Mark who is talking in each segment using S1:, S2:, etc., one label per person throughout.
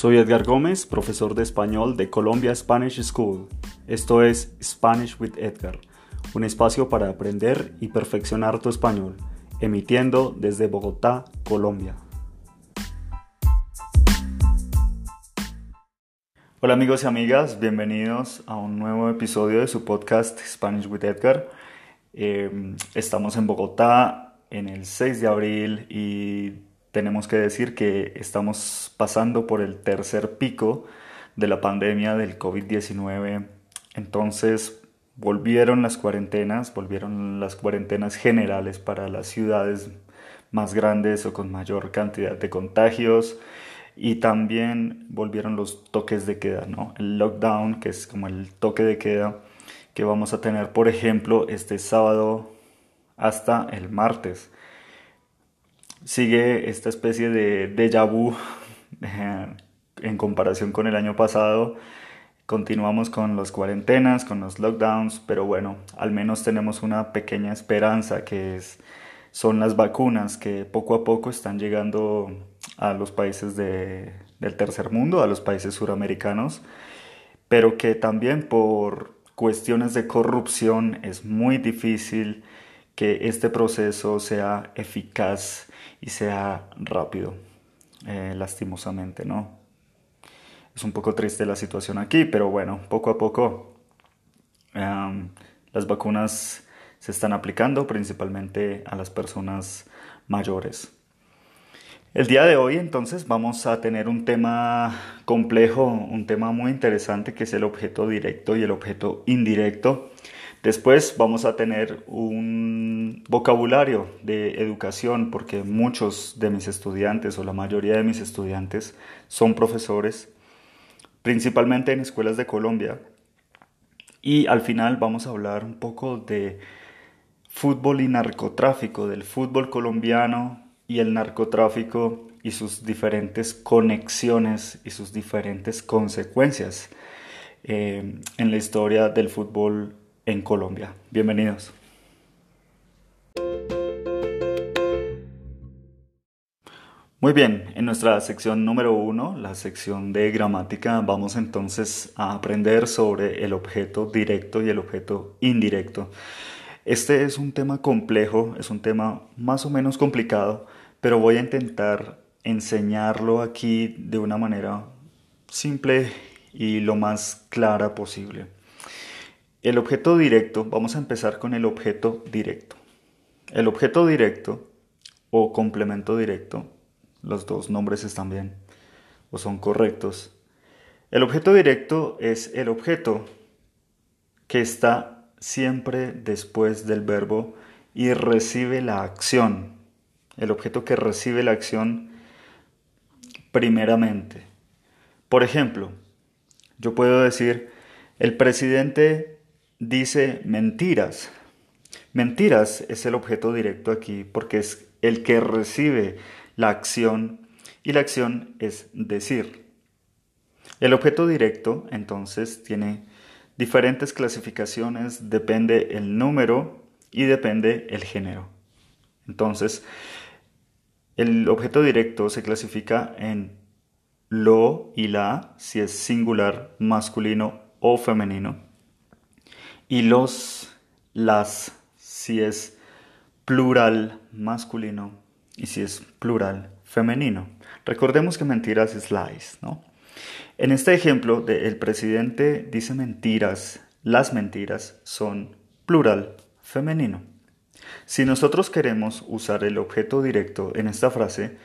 S1: Soy Edgar Gómez, profesor de español de Colombia Spanish School. Esto es Spanish with Edgar, un espacio para aprender y perfeccionar tu español, emitiendo desde Bogotá, Colombia. Hola amigos y amigas, bienvenidos a un nuevo episodio de su podcast Spanish with Edgar. Eh, estamos en Bogotá en el 6 de abril y tenemos que decir que estamos pasando por el tercer pico de la pandemia del COVID-19. Entonces volvieron las cuarentenas, volvieron las cuarentenas generales para las ciudades más grandes o con mayor cantidad de contagios y también volvieron los toques de queda, ¿no? El lockdown, que es como el toque de queda que vamos a tener, por ejemplo, este sábado hasta el martes sigue esta especie de déjà vu eh, en comparación con el año pasado. Continuamos con las cuarentenas, con los lockdowns, pero bueno, al menos tenemos una pequeña esperanza que es, son las vacunas que poco a poco están llegando a los países del tercer mundo, a los países suramericanos, pero que también por cuestiones de corrupción es muy difícil que este proceso sea eficaz y sea rápido, eh, lastimosamente, ¿no? Es un poco triste la situación aquí, pero bueno, poco a poco las vacunas se están aplicando principalmente a las personas mayores. El día de hoy entonces vamos a tener un tema complejo, un tema muy interesante que es el objeto directo y el objeto indirecto. Después vamos a tener un vocabulario de educación porque muchos de mis estudiantes o la mayoría de mis estudiantes son profesores, principalmente en escuelas de Colombia. Y al final vamos a hablar un poco de fútbol y narcotráfico, del fútbol colombiano y el narcotráfico y sus diferentes conexiones y sus diferentes consecuencias eh, en la historia del fútbol en Colombia. Bienvenidos. Muy bien, en nuestra sección número uno, la sección de gramática, vamos entonces a aprender sobre el objeto directo y el objeto indirecto. Este es un tema complejo, es un tema más o menos complicado, pero voy a intentar enseñarlo aquí de una manera simple y lo más clara posible. El objeto directo, vamos a empezar con el objeto directo. El objeto directo o complemento directo, los dos nombres están bien o son correctos. El objeto directo es el objeto que está siempre después del verbo y recibe la acción. El objeto que recibe la acción primeramente. Por ejemplo, yo puedo decir, el presidente dice mentiras. Mentiras es el objeto directo aquí porque es el que recibe la acción y la acción es decir. El objeto directo entonces tiene diferentes clasificaciones, depende el número y depende el género. Entonces, el objeto directo se clasifica en lo y la, si es singular, masculino o femenino y los, las, si es plural masculino y si es plural femenino. Recordemos que mentiras es lies, ¿no? En este ejemplo el presidente dice mentiras, las mentiras son plural femenino. Si nosotros queremos usar el objeto directo en esta frase,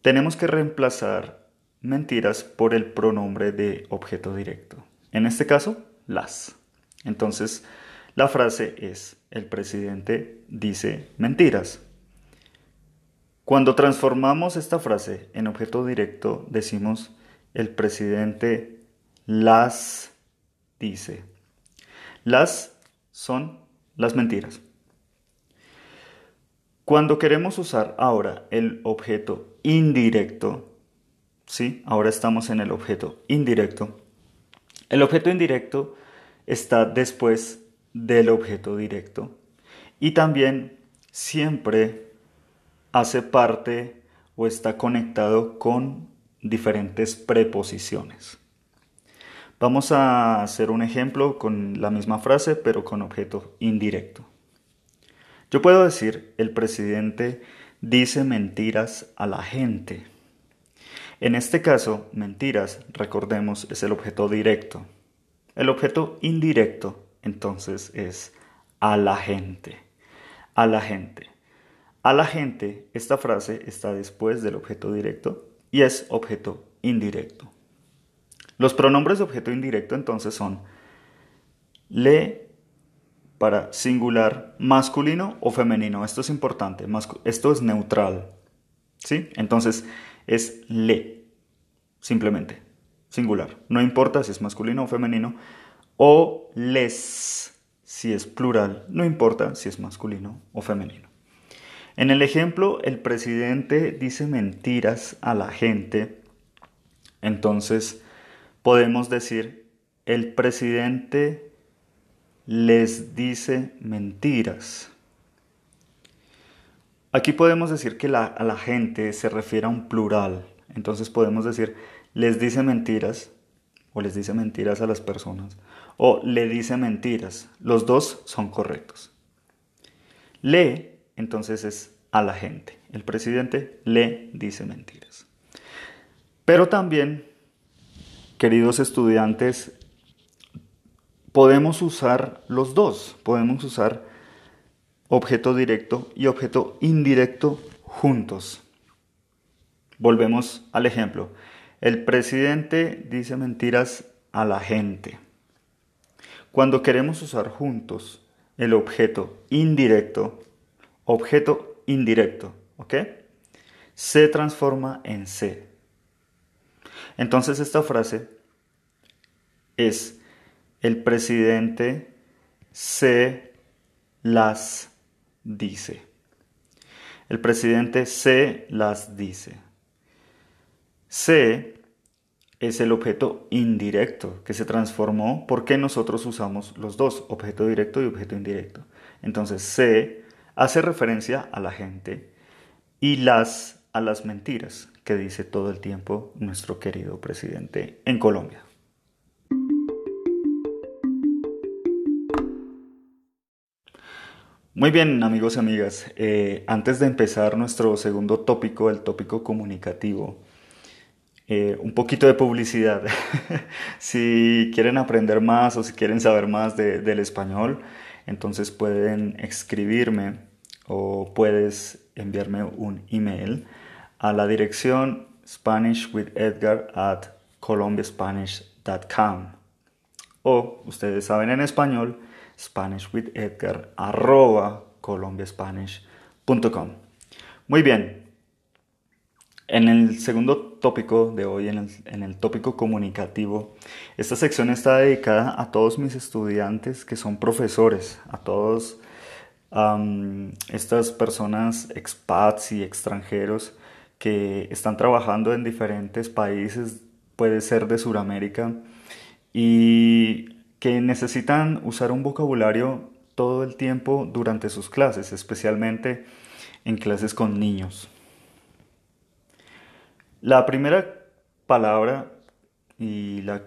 S1: tenemos que reemplazar mentiras por el pronombre de objeto directo. En este caso, las. Entonces, la frase es, el presidente dice mentiras. Cuando transformamos esta frase en objeto directo, decimos, el presidente las dice. Las son las mentiras. Cuando queremos usar ahora el objeto indirecto, ¿sí? Ahora estamos en el objeto indirecto. El objeto indirecto está después del objeto directo y también siempre hace parte o está conectado con diferentes preposiciones. Vamos a hacer un ejemplo con la misma frase, pero con objeto indirecto. Yo puedo decir, el presidente dice mentiras a la gente. En este caso, mentiras, recordemos, es el objeto directo. El objeto indirecto, entonces, es a la gente. A la gente. A la gente, esta frase está después del objeto directo y es objeto indirecto. Los pronombres de objeto indirecto entonces son le para singular masculino o femenino. Esto es importante, esto es neutral. ¿Sí? Entonces es le, simplemente, singular. No importa si es masculino o femenino. O les, si es plural. No importa si es masculino o femenino. En el ejemplo, el presidente dice mentiras a la gente. Entonces, podemos decir, el presidente les dice mentiras. Aquí podemos decir que a la gente se refiere a un plural. Entonces podemos decir, les dice mentiras o les dice mentiras a las personas o le dice mentiras. Los dos son correctos. Le, entonces es a la gente. El presidente le dice mentiras. Pero también queridos estudiantes, podemos usar los dos, podemos usar objeto directo y objeto indirecto juntos. Volvemos al ejemplo. El presidente dice mentiras a la gente. Cuando queremos usar juntos el objeto indirecto, objeto indirecto, ¿ok? Se transforma en se. Entonces esta frase es el presidente se las dice. El presidente se las dice. Se es el objeto indirecto que se transformó porque nosotros usamos los dos, objeto directo y objeto indirecto. Entonces se hace referencia a la gente y las a las mentiras que dice todo el tiempo nuestro querido presidente en Colombia. Muy bien, amigos y amigas, eh, antes de empezar nuestro segundo tópico, el tópico comunicativo, eh, un poquito de publicidad. si quieren aprender más o si quieren saber más del español, entonces pueden escribirme o puedes enviarme un email a la dirección SpanishWithEdgar at colombiaspanish.com o ustedes saben en español SpanishWithEdgar arroba colombiaspanish.com Muy bien, en el segundo tópico de hoy, en el, tópico comunicativo, esta sección está dedicada a todos mis estudiantes que son profesores, a todos estas personas expats y extranjeros que están trabajando en diferentes países, puede ser de Sudamérica, y que necesitan usar un vocabulario todo el tiempo durante sus clases, especialmente en clases con niños. La primera palabra y la,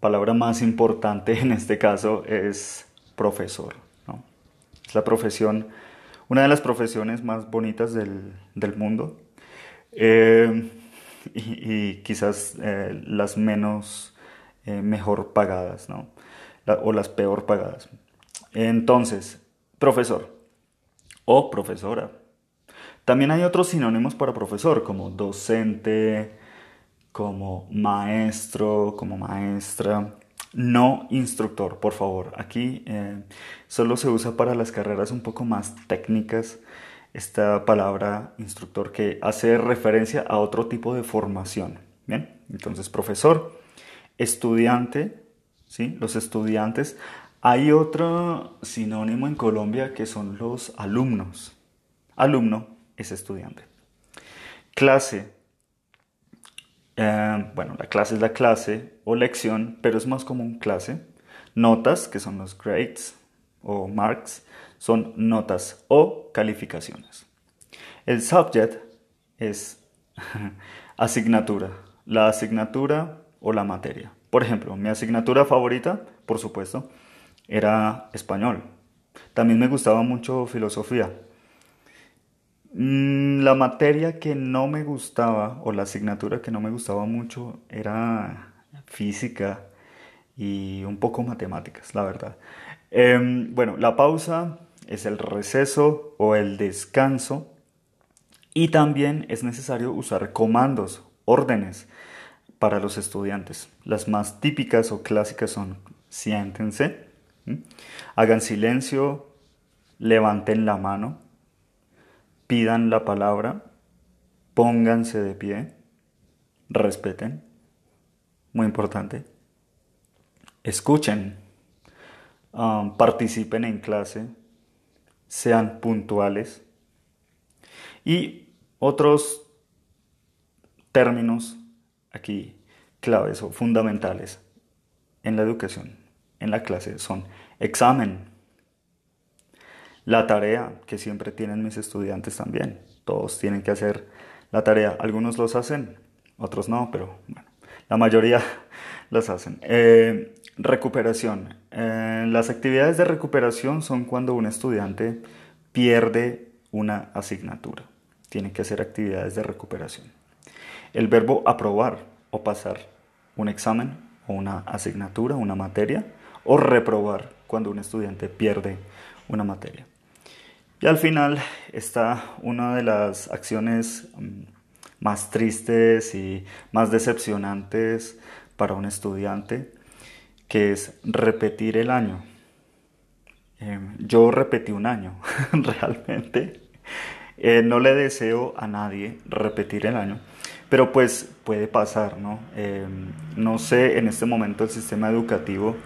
S1: palabra más importante en este caso es profesor. Es la profesión, una de las profesiones más bonitas del, mundo eh, y, quizás eh, las menos eh, mejor pagadas, ¿no? o las peor pagadas. Entonces, profesor o profesora. También hay otros sinónimos para profesor, como docente, como maestro, como maestra. No instructor, por favor. Aquí eh, solo se usa para las carreras un poco más técnicas esta palabra instructor que hace referencia a otro tipo de formación. Bien, entonces profesor, estudiante, ¿sí? Los estudiantes. Hay otro sinónimo en Colombia que son los alumnos. Alumno es estudiante. Clase. Eh, bueno, la clase es la clase o lección, pero es más común clase. Notas, que son los grades o marks, son notas o calificaciones. El subject es asignatura la asignatura o la materia. Por ejemplo, mi asignatura favorita, por supuesto, era español. También me gustaba mucho filosofía. Mm, la materia que no me gustaba, o la asignatura que no me gustaba mucho, era física y un poco matemáticas, la verdad. Em, bueno, la pausa es el receso o el descanso y también es necesario usar comandos, órdenes para los estudiantes. Las más típicas o clásicas son siéntense, hagan silencio, levanten la mano, pidan la palabra, pónganse de pie, respeten, muy importante, escuchen, um, participen en clase, sean puntuales. Y otros términos aquí claves o fundamentales en la educación, en la clase, son examen, la tarea que siempre tienen mis estudiantes también. Todos tienen que hacer la tarea. Algunos los hacen, otros no, pero bueno, la mayoría las hacen. Eh, recuperación. Eh, las actividades de recuperación son cuando un estudiante pierde una asignatura. Tiene que hacer actividades de recuperación. El verbo aprobar o pasar un examen o una asignatura, una materia, o reprobar cuando un estudiante pierde una materia. Y al final está una de las acciones mm, más tristes y más decepcionantes para un estudiante, que es repetir el año. Em, yo repetí un año, realmente. Eh, no le deseo a nadie repetir el año, pero pues puede pasar, ¿no? Em, no sé en este momento el sistema educativo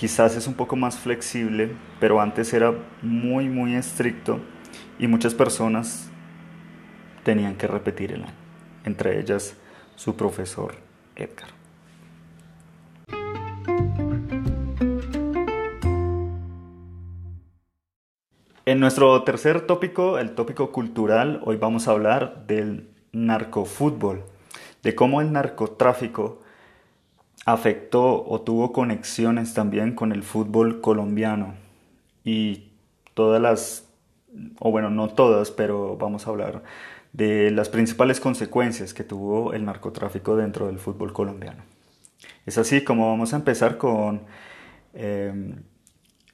S1: Quizás es un poco más flexible, pero antes era muy, muy estricto y muchas personas tenían que repetir el año, entre ellas su profesor Edgar. En nuestro tercer tópico, el tópico cultural, hoy vamos a hablar del narcofútbol, de cómo el narcotráfico afectó o tuvo conexiones también con el fútbol colombiano y todas las, o bueno, no todas, pero vamos a hablar de las principales consecuencias que tuvo el narcotráfico dentro del fútbol colombiano. Es así como vamos a empezar con em,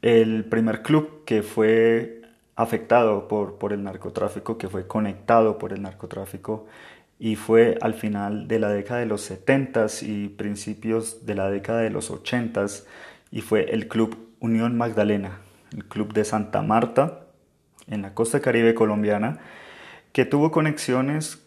S1: el primer club que fue afectado por, por el narcotráfico, que fue conectado por el narcotráfico y fue al final de la década de los 70 y principios de la década de los 80 y fue el Club Unión Magdalena, el club de Santa Marta en la costa caribe colombiana, que tuvo conexiones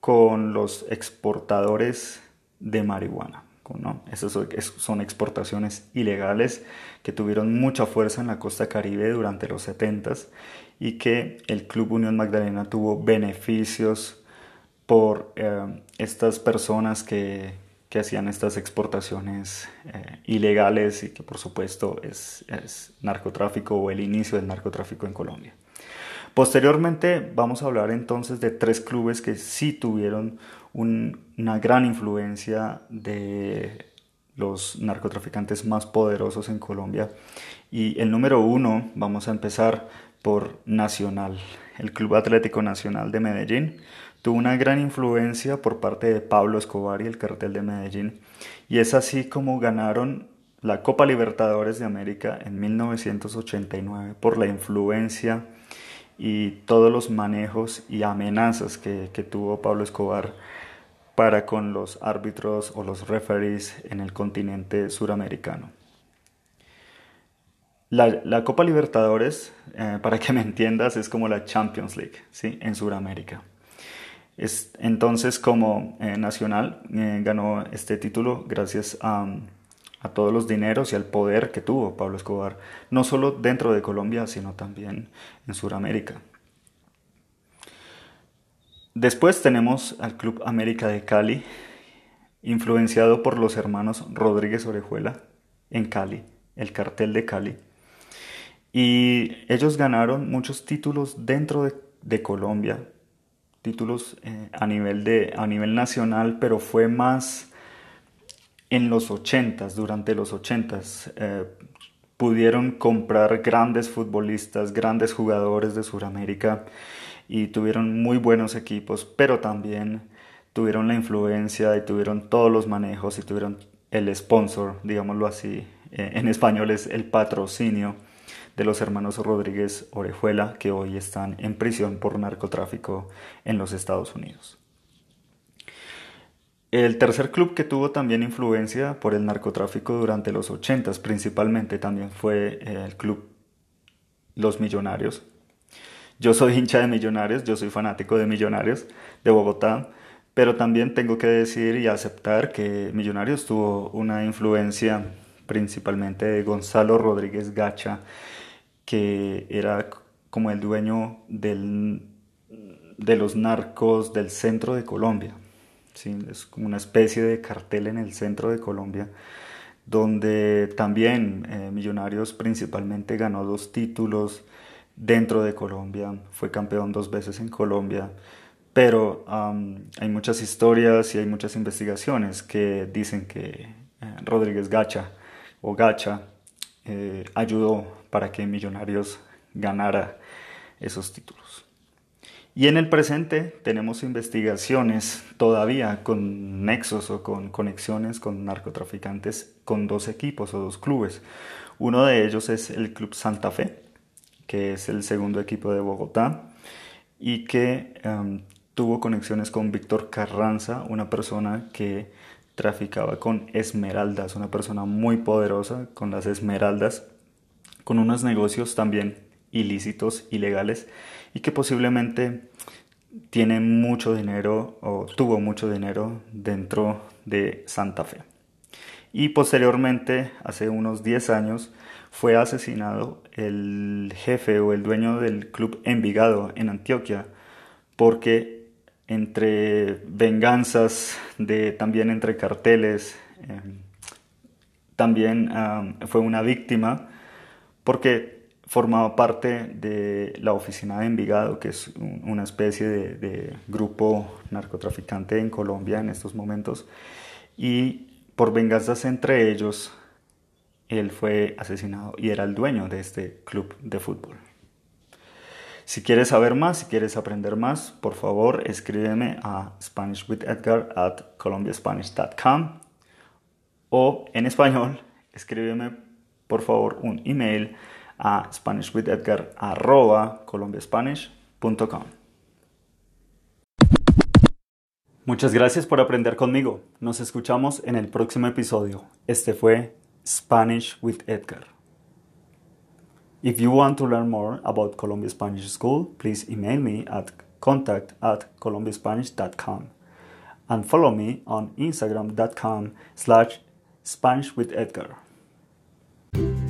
S1: con los exportadores de marihuana. ¿no? Esas son exportaciones ilegales que tuvieron mucha fuerza en la costa caribe durante los 70 y que el Club Unión Magdalena tuvo beneficios por eh, estas personas que, hacían estas exportaciones eh, ilegales y que por supuesto es, narcotráfico o el inicio del narcotráfico en Colombia. Posteriormente vamos a hablar entonces de tres clubes que sí tuvieron una gran influencia de los narcotraficantes más poderosos en Colombia. Y el número uno, vamos a empezar por Nacional, el Club Atlético Nacional de Medellín, tuvo una gran influencia por parte de Pablo Escobar y el cartel de Medellín, y es así como ganaron la Copa Libertadores de América en 1989 por la influencia y todos los manejos y amenazas que, tuvo Pablo Escobar para con los árbitros o los referees en el continente suramericano. La, Copa Libertadores, eh, para que me entiendas, es como la Champions League ¿sí? en Sudamérica entonces, como eh, Nacional eh, ganó este título gracias a, todos los dineros y al poder que tuvo Pablo Escobar, no solo dentro de Colombia, sino también en Sudamérica. Después tenemos al Club América de Cali, influenciado por los hermanos Rodríguez Orejuela en Cali, el cartel de Cali. Y ellos ganaron muchos títulos dentro de Colombia, títulos eh, a, nivel de, a nivel nacional, pero fue más en los 80s, durante los 80s. Eh, pudieron comprar grandes futbolistas, grandes jugadores de Sudamérica y tuvieron muy buenos equipos, pero también tuvieron la influencia y tuvieron todos los manejos y tuvieron el sponsor, digámoslo así, eh, en español es el patrocinio de los hermanos Rodríguez Orejuela, que hoy están en prisión por narcotráfico en los Estados Unidos. El tercer club que tuvo también influencia por el narcotráfico durante los 80 principalmente también fue el club Los Millonarios. Yo soy hincha de Millonarios, yo soy fanático de Millonarios de Bogotá, pero también tengo que decir y aceptar que Millonarios tuvo una influencia principalmente de Gonzalo Rodríguez Gacha que era como el dueño del, de los narcos del centro de Colombia. ¿sí? Es como una especie de cartel en el centro de Colombia, donde también eh, Millonarios principalmente ganó dos títulos dentro de Colombia, fue campeón dos veces en Colombia, pero hay muchas historias y hay muchas investigaciones que dicen que eh, Rodríguez Gacha o Gacha eh, ayudó para que Millonarios ganara esos títulos. Y en el presente tenemos investigaciones todavía con nexos o con conexiones con narcotraficantes con dos equipos o dos clubes. Uno de ellos es el Club Santa Fe, que es el segundo equipo de Bogotá y que em, tuvo conexiones con Víctor Carranza, una persona que traficaba con esmeraldas, una persona muy poderosa con las esmeraldas, con unos negocios también ilícitos, ilegales, y que posiblemente tiene mucho dinero o tuvo mucho dinero dentro de Santa Fe. Y posteriormente, hace unos 10 años, fue asesinado el jefe o el dueño del club Envigado en Antioquia porque entre venganzas, de, también entre carteles. Em, también fue una víctima porque formaba parte de la oficina de Envigado, que es una especie de, grupo narcotraficante en Colombia en estos momentos. Y por venganzas entre ellos, él fue asesinado y era el dueño de este club de fútbol. Si quieres saber más, si quieres aprender más, por favor escríbeme a SpanishWithEdgar at colombiaspanish.com o en español, escríbeme por favor un email a SpanishWithEdgar arroba colombiaspanish.com. Muchas gracias por aprender conmigo. Nos escuchamos en el próximo episodio. Este fue Spanish with Edgar. If you want to learn more about Columbia Spanish School, please email me at contact at colombiaspanish.com and follow me on instagram.com slash Spanish. thank you